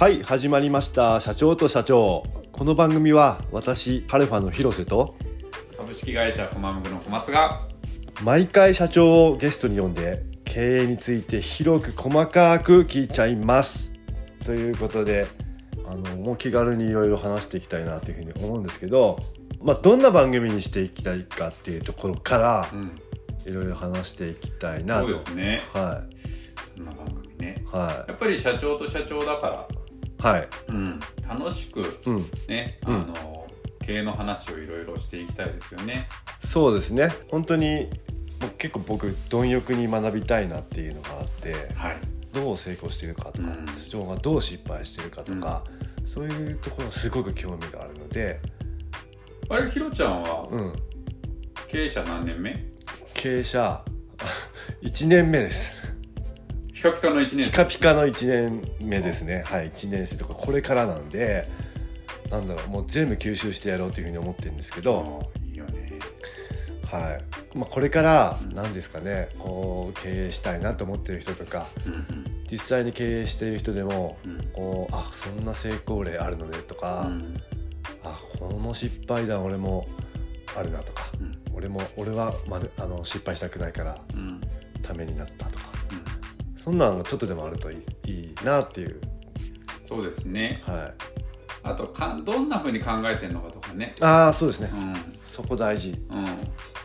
はい始まりました。社長と社長。この番組は私ハルファの広瀬と株式会社コマムグの小松が毎回社長をゲストに呼んで経営について広く細かく聞いちゃいます。ということであのもう気軽にいろいろ話していきたいなというふうに思うんですけど、まあ、どんな番組にしていきたいかっていうところからうん。いろいろ話していきたいなと。そうですね。はこんな番組ね。い。はやっぱり社長と社長だからいはい。うん。楽しくうん。ねあうん。の、経営の話をいろいろしていきたいですよね。そうですね。本当に結構僕貪欲に学びたいなっていうのがあってはい。どう成功してるかとかうん。社長がどう失敗してるかとか、そういうところすごく興味があるので、あれひろちゃんはうん、経営者何年目？経営者 1年目ですピカピカの1年ピカピカの1年目ですね。はい1年生とかこれからなんでなんだろうもう全部吸収してやろうというふうに思ってるんですけど、あいいよね。はい。まあ、これから何ですかねこう経営したいなと思ってる人とかうん実際に経営している人でもうん。うんこうあそんな成功例あるのねとか、うん。あこの失敗談俺もあるなとかうん。俺も俺は、まね、あの失敗したくないからうん。ためになったとか。うんそんなんがちょっとでもあるといいいいなっていう。そうですね。はい。あとかんどんな風に考えてるのかとかね。ああそうですね。うん。そこ大事。うん、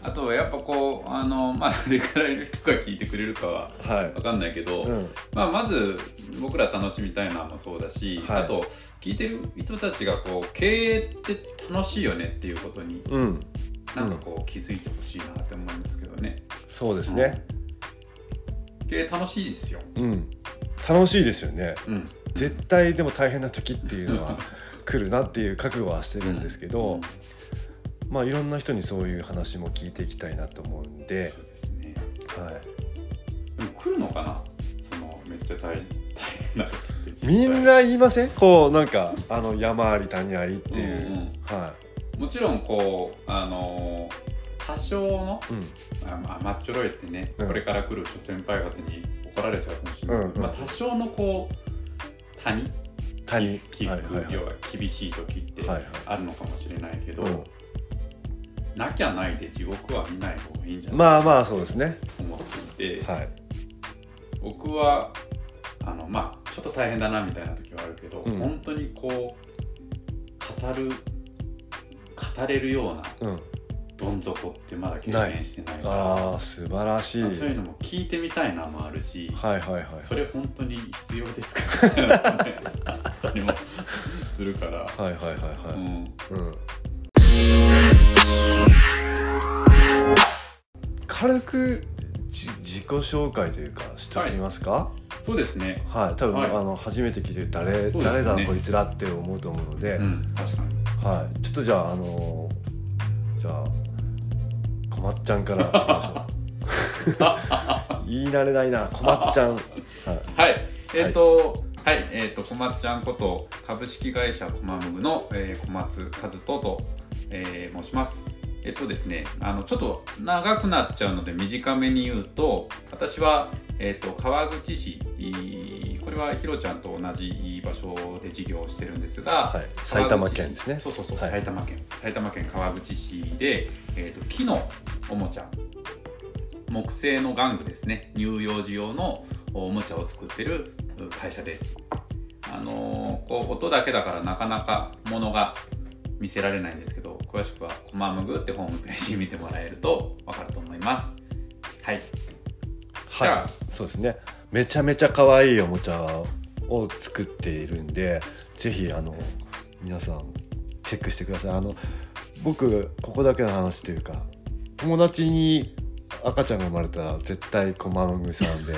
あとやっぱこうあのまあどれくらいの人が聞いてくれるかははい。分かんないけど、うん。まあ、まず僕ら楽しみたいのもそうだし、はい。あと聞いてる人たちがこう経営って楽しいよねっていうことにうん。なんかこう気づいてほしいなって思いますけどね、そうですね。経営楽しいですよ、うん。楽しいですよね。うん、絶対でも大変な時っていうのは 来るなっていう覚悟はしてるんですけど、まあいろんな人にそういう話も聞いていきたいなと思うんで。そうですね。はい。でも来るのかな？そのめっちゃ大 大変なみんな言いません？こうなんかあの山あり谷ありっていう、うんうんはもちろんこうあのー多少のい、うん、あまあ、マッチョロイってね、うん。これから来る諸先輩方に怒られちゃうかもしれない。うん。うん。まあ、多少のこう谷谷。起伏、はいはいはい。要は厳しい時ってはいはい。あるのかもしれないけど、うん。なきゃないで地獄は見ない方がいいんじゃないまあまあそうですね。と思っていて、はい。僕はあのまあちょっと大変だなみたいな時はあるけど、うん。本当にこう語る語れるようなうんどん底ってまだ経験してないから。ああ素晴らしい。まあそういうのも聞いてみたいなもあるし、はいはいはい。それ本当に必要ですか？みたったりもするから、はいはいはいはい、うん、うん。軽くじ自己紹介というかしておきますか？そうですね、はい、多分、はい。あの初めて聞いてる誰,、ね。誰だこいつらって思うと思うので、うん、確かに。はい、ちょっとじゃああのじゃあこまっちゃんから。いきましょう言い慣れないなこまっちゃん、はい、はい。えっ、とはい、えっ、と小松ちゃんこと株式会社コマムグの、えー小松和人と、えー申します。えっとですねあのちょっと長くなっちゃうので短めに言うと私は、えっと川口市これはひろちゃんと同じ場所で事業をしてるんですが、はい、埼玉県ですね。そうそうそう、はい。埼玉県。埼玉県川口市で、えー、と木のおもちゃ。木製の玩具ですね。乳幼児用のおもちゃを作ってるう会社です。あのーこう音だけだからなかなかものが見せられないんですけど詳しくは「コマムグ」ってホームページ見てもらえると分かると思います。はい。はい。あ。そうですね。めちゃめちゃ可愛いおもちゃを作っているんでぜひあの皆さんチェックしてください。あの僕ここだけの話というか友達に赤ちゃんが生まれたら絶対コマムグさんで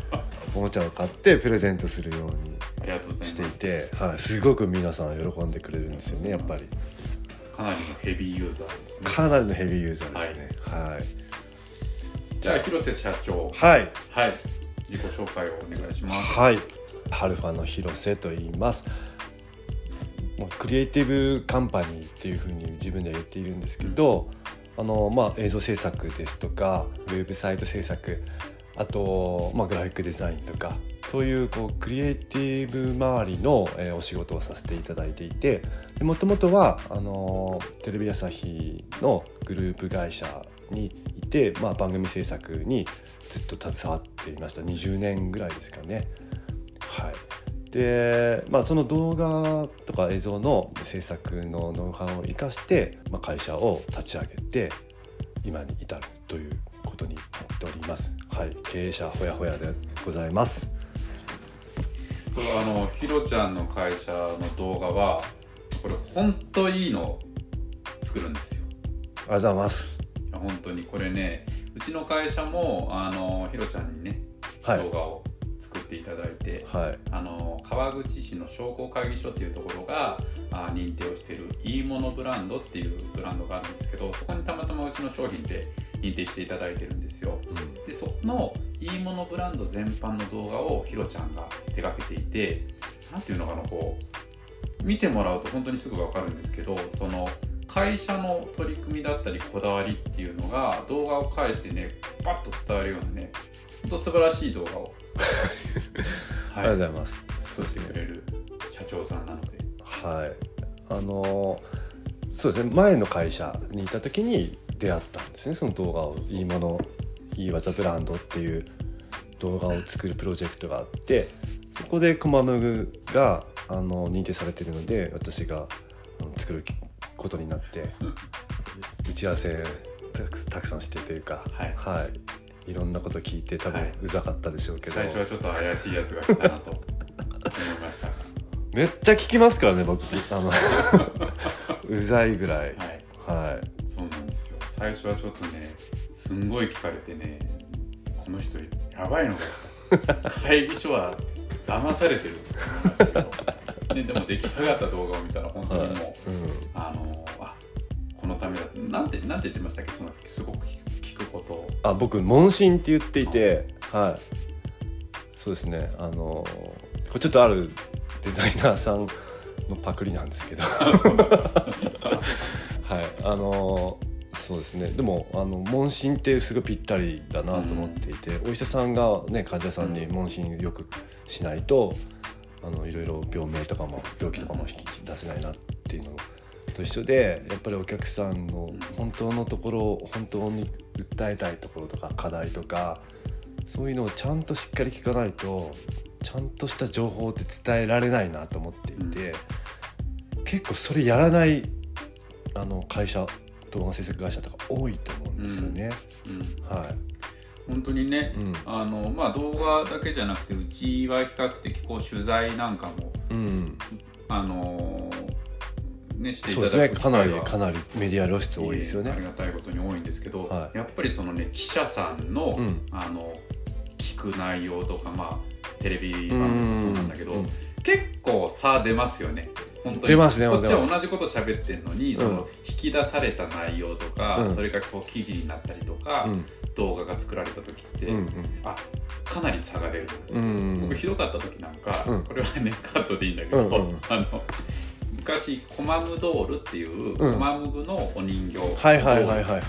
おもちゃを買ってプレゼントするようにしていて、はい、すごく皆さん喜んでくれるんですよねやっぱり。かなりのヘビーユーザーですね。かなりのヘビーユーザーですね。はい。じゃあ広瀬社長。はい。はい。自己紹介をお願いします。はい、ハルファの広瀬と言います。もうクリエイティブカンパニーっていうふうに自分では言っているんですけど、あのまあ映像制作ですとかウェブサイト制作あと、まあ、グラフィックデザインとかそういうこうクリエイティブ周りの、えーお仕事をさせていただいていてもともとはあのーテレビ朝日のグループ会社にいて、まあ、番組制作にずっと携わっていました20年ぐらいですかね。はいでまあ、その動画とか映像の制作のノウハウを生かして、まあ、会社を立ち上げて今に至るということになっております。はい、経営者ほやほやでございます。これあのひろちゃんの会社の動画はこれ本当いいのを作るんですよありがとうございます。本当にこれねうちの会社もあのひろちゃんにねはい動画を作っていただいて、はい、あの川口市の商工会議所っていうところがあ認定をしているいいものブランドっていうブランドがあるんですけどそこにたまたまうちの商品で認定していただいてるんですよ。でそのいいものブランド全般の動画をひろちゃんが手掛けていて何ていうのかなこう見てもらうと本当にすぐ分かるんですけどその会社の取り組みだったりこだわりっていうのが動画を介してねパッと伝わるようなね本当素晴らしい動画を、ありがとうございます。そうしてくれる社長さんなので。はい、あのそうですね。前の会社にいた時に出会ったんですね。その動画をいいものいい技ブランドっていう動画を作るプロジェクトがあってそこでコマムグがあの認定されているので私が作ることになって打ち合わせたくたくさんしてというか、はい。い、いろんなこと聞いて多分はい。うざかったでしょうけど、最初はちょっと怪しいやつが来たなと思いました。がめっちゃ聞きますからね僕。あの うざいぐらい。はい。はい。そうなんですよ。最初はちょっとねすんごい聞かれてねこの人やばいのか。よ会議所は騙されてる。って思いましたけど、ね、でも出来上がった動画を見たら本当にもう、うん。あのあこのためだ。なんてなんて言ってましたっけ？そのすごく聞ことを。あ僕問診って言っていてはい。そうですね。あのこれちょっとあるデザイナーさんのパクリなんですけど。はい。あのそうですね。でもあの問診ってすごいぴったりだなと思っていて、お医者さんがね患者さんに問診よくしないとあのいろいろ病名とかも病気とかも引き出せないなっていうのと一緒でやっぱりお客さんの本当のところ本当に訴えたいところとか課題とかそういうのをちゃんとしっかり聞かないとちゃんとした情報って伝えられないなと思っていて、結構それやらないあの会社動画制作会社とか多いと思うんですよね。うん。はい。本当にね、うん。あのまあ、動画だけじゃなくてうちは比較的こう取材なんかもうん、あのねしていそうただく機ですね。かなりかなりメディア露出多いですよね。あり。がたいことに多いんですけど、はい。やっぱりそのね記者さんの,、うん。あの聞く内容とかまあテレビ番組もそうなんだけど、うん。結構差出ますよね。本当に。出ますねこっちは同じこと喋ってんのに、そうん。の引き出された内容とか、うん。それがこう記事になったりとか、うん。動画が作られた時って、うん。あかなり差が出る、うんうん。僕ひどかった時なんか、うん。これはねカットでいいんだけど、うんうん。あの昔コマムドールっていう、うん。コマムグのお人形を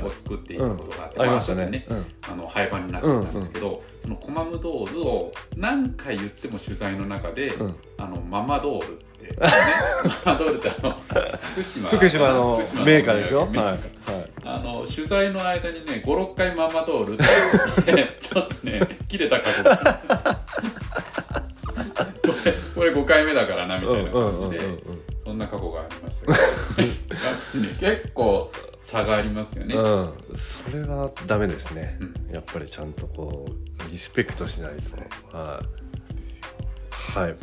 作っていくことがあって、ありましたあ後でね。うん。あの廃盤になっちゃったんですけど、そのコマムドールを何回言っても取材の中で、うん。あのママドールって、ね、ママドールってあの福島福島のメーカーですよ。あの取材の間にね56回ママドールって言ってちょっとね切れた過去が これこれ5回目だからなみたいな感じで、そんな過去がありましたけど。ね結構差がありますよね、うん、それはダメですね、うん。やっぱりちゃんとこうリスペクトしないと。はいですよ。はい。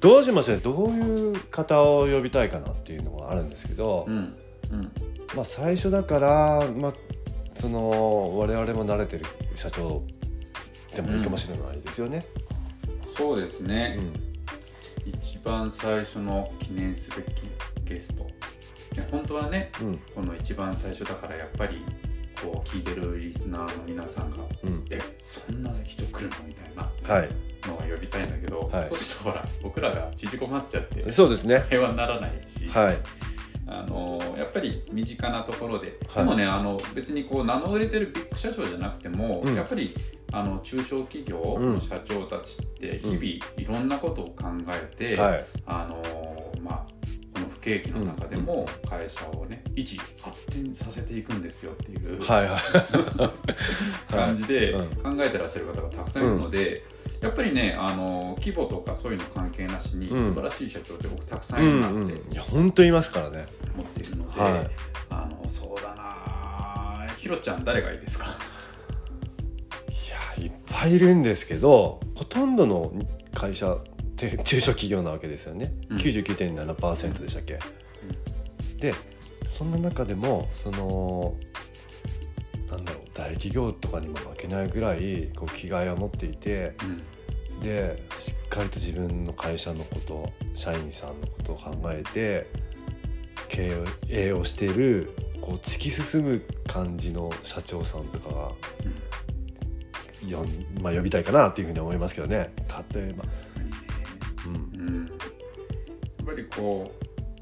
どうしましょうどういう方を呼びたいかなっていうのがあるんですけど、うんうん。まあ最初だから、まあ、その我々も慣れてる社長でもいいかもしれないですよね。そうですうね、ん。一番最初の記念すべきゲスト。本当はねうん。この一番最初だからやっぱりこう聞いてるリスナーの皆さんがうん「えそんな人来るの?」みたいなはい。のが呼びたいんだけど、はい。そうするとほら僕らが縮こまっちゃってそうですね。会話にならないし、はい。あのやっぱり身近なところで、はい。でもねあの別にこう名の売れてるビッグ社長じゃなくても、うん。やっぱりあの中小企業の社長たちって日々いろんなことを考えて、はい。あのまあこの不景気の中でも会社をね維持発展させていくんですよっていうはい はい。感じでうん。考えてらっしゃる方がたくさんいるので、やっぱりねあの規模とかそういうの関係なしに、うん。素晴らしい社長って僕たくさうんんいるなってうんいや本当いますからね。思っているので、はい。あのそうだなひろちゃん誰がいいですか？ぱいいるんですけどほとんどの会社って中小企業なわけですよね、うん。99.7%でしたっけ、でそんな中でもそのなんだろう大企業とかにも負けないぐらいこう気概を持っていてうん。でしっかりと自分の会社のこと社員さんのことを考えて経営をしているこう突き進む感じの社長さんとかがよん、まあ、呼びたいかなっていうふうに思いますけどね。例えば、うん、うん。やっぱりこ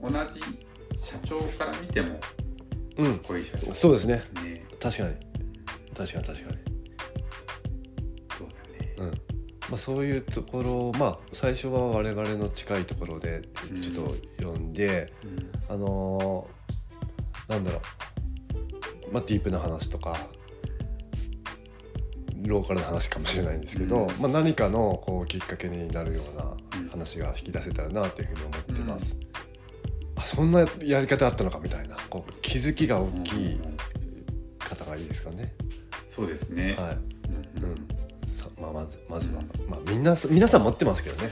う同じ社長から見てもうん、こういう社長。そうですね。ね。確かに。確かに確かに、そうだよね。うん。まあ、そういうところまあ最初は我々の近いところでちょっと呼んで、うん。あのーなんだろう。まあディープな話とかローカルな話かもしれないんですけど、うん。まあ、何かのこうきっかけになるようなうん話が引き出せたらなというふうに思ってます。あそんなやり方あったのかみたいなこう気づきが大きいうん方がいいですかね。そうですね、はい。うんまあ、まずまずは、まあ、みんな皆さん持ってますけどね、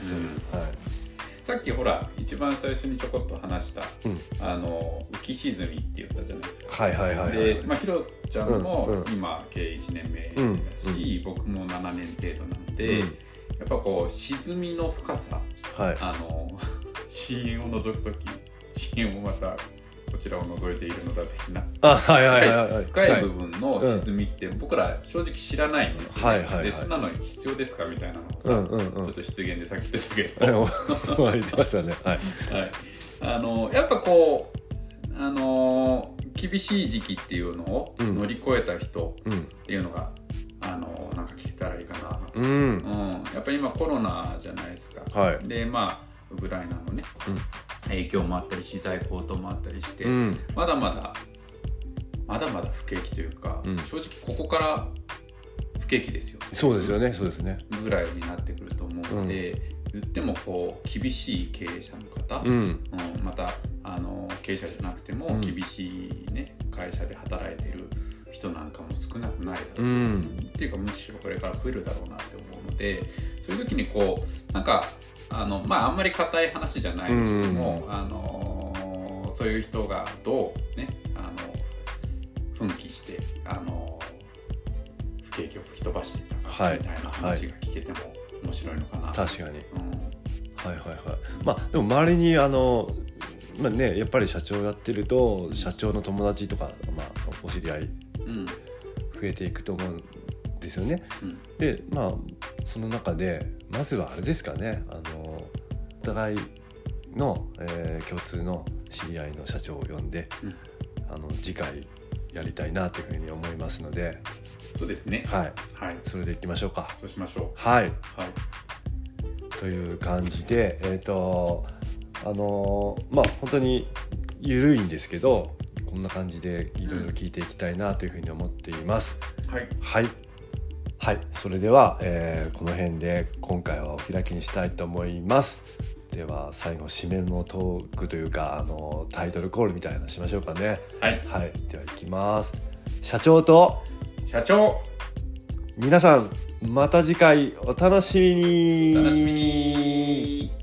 うん。はいさっきほら一番最初にちょこっと話したうん、あの浮き沈みって言ったじゃないですか。はいはいはいはい。で、まあ、ひろちゃんも今経営1年目うんだし、僕も7年程度なので、うん。やっぱこう沈みの深さはい。あの 深淵を覗く時深淵もまたこちらを覗いているのだ的な。深い部分の沈みって僕ら正直知らないんですよ、はいはいはい。でそんなの必要ですかみたいなのをさ、ちょっと失言でさっき言ってたけど、はい言ってましたね。はい。はい、あのやっぱこうあの厳しい時期っていうのをうん。乗り越えた人うん。っていうのが、あのなんか聞けたらいいかな、うん。うん、やっぱり今コロナじゃないですか、はい。でまあウクライナのね、うん影響もあったり資材高騰もあったりして、うん。まだまだまだまだ不景気というか、うん。正直ここから不景気ですよ。そうですよね。そうですね。ぐらいになってくると思うので、言ってもこう厳しい経営者の方、うん。うん、またあの経営者じゃなくてもうん。厳しい、ね会社で働いてる人なんかも少なくないだろう、うん。っていうかむしろこれから増えるだろうなって思うのでそういう時にこうなんかあのまああんまり硬い話じゃないにしても、あのそういう人がどうねあの奮起してあの不景気を吹き飛ばしていったかはい。みたいな話が聞けても面白いのかな、確かに。うん。はいはいはい。まあでも周りにあのまあねやっぱり社長やってると社長の友達とかまあお知り合いうん。増えていくと思うんですよね。うん。でまあその中でまずはあれですかねあのお互いの、えー共通の知り合いの社長を呼んで、うん。あの次回やりたいなというふうに思いますので。そうですね。はい。はい。それでいきましょうか。そうしましょはい、うはい。という感じでえっ、とあのーまあ本当に緩いんですけどこんな感じでいろいろ聞いていきたいなというふうに思っています、はい。はいはいそれでは、えーこの辺で今回はお開きにしたいと思います。では最後締めのトークというかあのタイトルコールみたいなのしましょうかね。はい。はいではいきます。社長と社長。皆さんまた次回お楽しみに。お楽しみに